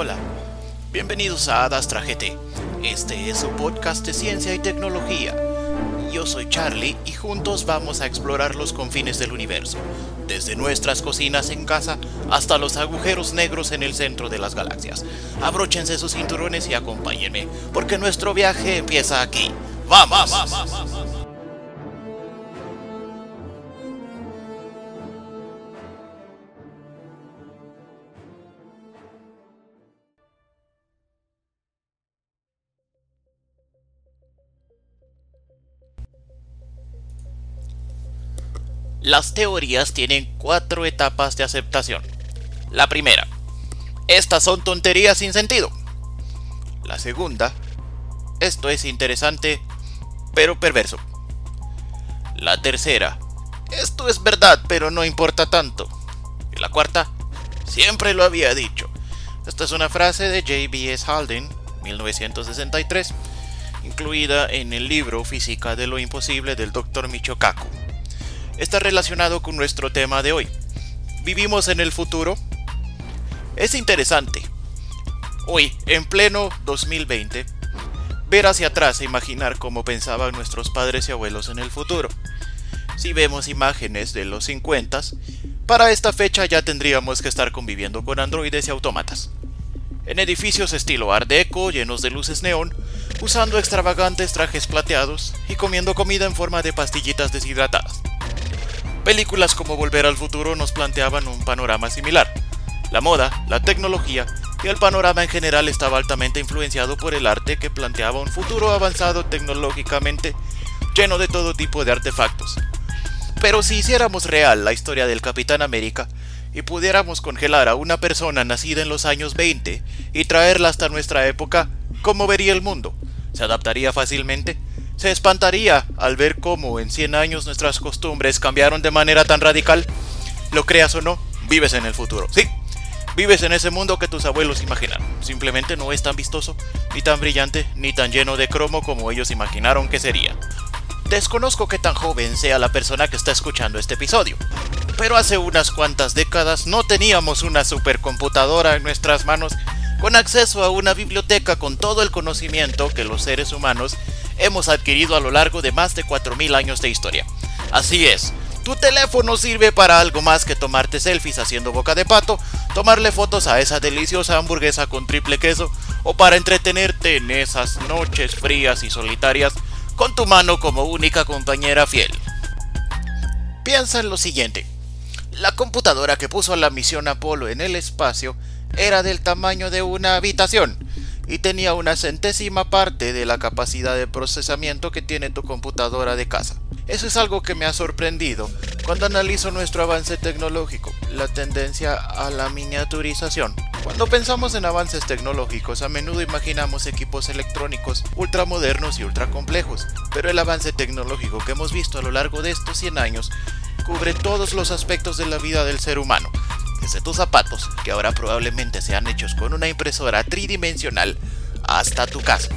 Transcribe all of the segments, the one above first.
Hola, bienvenidos a Adastra GT. Este es su podcast de ciencia y tecnología. Yo soy Charlie y juntos vamos a explorar los confines del universo, desde nuestras cocinas en casa hasta los agujeros negros en el centro de las galaxias. Abróchense sus cinturones y acompáñenme, porque nuestro viaje empieza aquí. ¡Vamos! Las teorías tienen cuatro etapas de aceptación. La primera, estas son tonterías sin sentido. La segunda, esto es interesante, pero perverso. La tercera, esto es verdad, pero no importa tanto. Y la cuarta, siempre lo había dicho. Esta es una frase de J.B.S. Halden, 1963, incluida en el libro Física de lo Imposible del Dr. Michio Kaku está relacionado con nuestro tema de hoy. ¿Vivimos en el futuro? Es interesante. Hoy, en pleno 2020, ver hacia atrás e imaginar cómo pensaban nuestros padres y abuelos en el futuro. Si vemos imágenes de los 50, para esta fecha ya tendríamos que estar conviviendo con androides y autómatas. En edificios estilo Art Deco, llenos de luces neón, usando extravagantes trajes plateados y comiendo comida en forma de pastillitas deshidratadas. Películas como Volver al Futuro nos planteaban un panorama similar. La moda, la tecnología y el panorama en general estaba altamente influenciado por el arte que planteaba un futuro avanzado tecnológicamente lleno de todo tipo de artefactos. Pero si hiciéramos real la historia del Capitán América y pudiéramos congelar a una persona nacida en los años 20 y traerla hasta nuestra época, ¿cómo vería el mundo? ¿Se adaptaría fácilmente? se espantaría al ver cómo en 100 años nuestras costumbres cambiaron de manera tan radical. Lo creas o no, vives en el futuro. Sí, vives en ese mundo que tus abuelos imaginaron. Simplemente no es tan vistoso, ni tan brillante, ni tan lleno de cromo como ellos imaginaron que sería. Desconozco que tan joven sea la persona que está escuchando este episodio, pero hace unas cuantas décadas no teníamos una supercomputadora en nuestras manos con acceso a una biblioteca con todo el conocimiento que los seres humanos hemos adquirido a lo largo de más de 4.000 años de historia. Así es, tu teléfono sirve para algo más que tomarte selfies haciendo boca de pato, tomarle fotos a esa deliciosa hamburguesa con triple queso o para entretenerte en esas noches frías y solitarias con tu mano como única compañera fiel. Piensa en lo siguiente. La computadora que puso la misión Apolo en el espacio era del tamaño de una habitación y tenía una centésima parte de la capacidad de procesamiento que tiene tu computadora de casa. Eso es algo que me ha sorprendido cuando analizo nuestro avance tecnológico, la tendencia a la miniaturización. Cuando pensamos en avances tecnológicos, a menudo imaginamos equipos electrónicos ultramodernos y ultracomplejos, pero el avance tecnológico que hemos visto a lo largo de estos 100 años cubre todos los aspectos de la vida del ser humano, desde tus zapatos, que ahora probablemente sean hechos con una impresora tridimensional, hasta tu casa,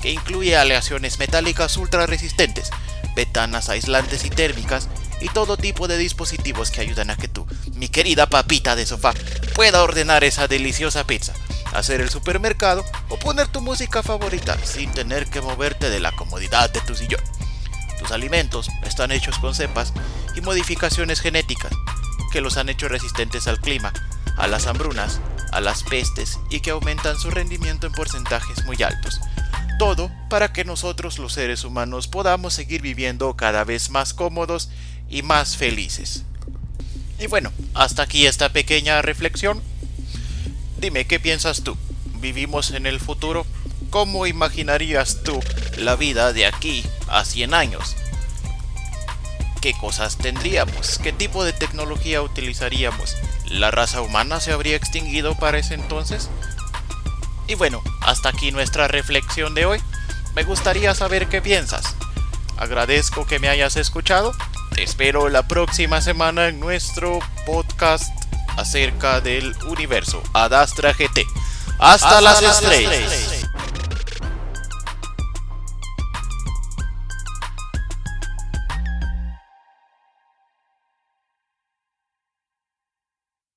que incluye aleaciones metálicas ultra resistentes, ventanas aislantes y térmicas, y todo tipo de dispositivos que ayudan a que tú, mi querida papita de sofá, pueda ordenar esa deliciosa pizza, hacer el supermercado o poner tu música favorita sin tener que moverte de la comodidad de tu sillón. Tus alimentos están hechos con cepas y modificaciones genéticas que los han hecho resistentes al clima, a las hambrunas, a las pestes y que aumentan su rendimiento en porcentajes muy altos. Todo para que nosotros los seres humanos podamos seguir viviendo cada vez más cómodos y más felices. Y bueno, hasta aquí esta pequeña reflexión. Dime, ¿qué piensas tú? ¿Vivimos en el futuro? ¿Cómo imaginarías tú la vida de aquí a 100 años? Qué cosas tendríamos, qué tipo de tecnología utilizaríamos. ¿La raza humana se habría extinguido para ese entonces? Y bueno, hasta aquí nuestra reflexión de hoy. Me gustaría saber qué piensas. Agradezco que me hayas escuchado. Te espero la próxima semana en nuestro podcast acerca del universo Adastra GT. Hasta, las, estrellas.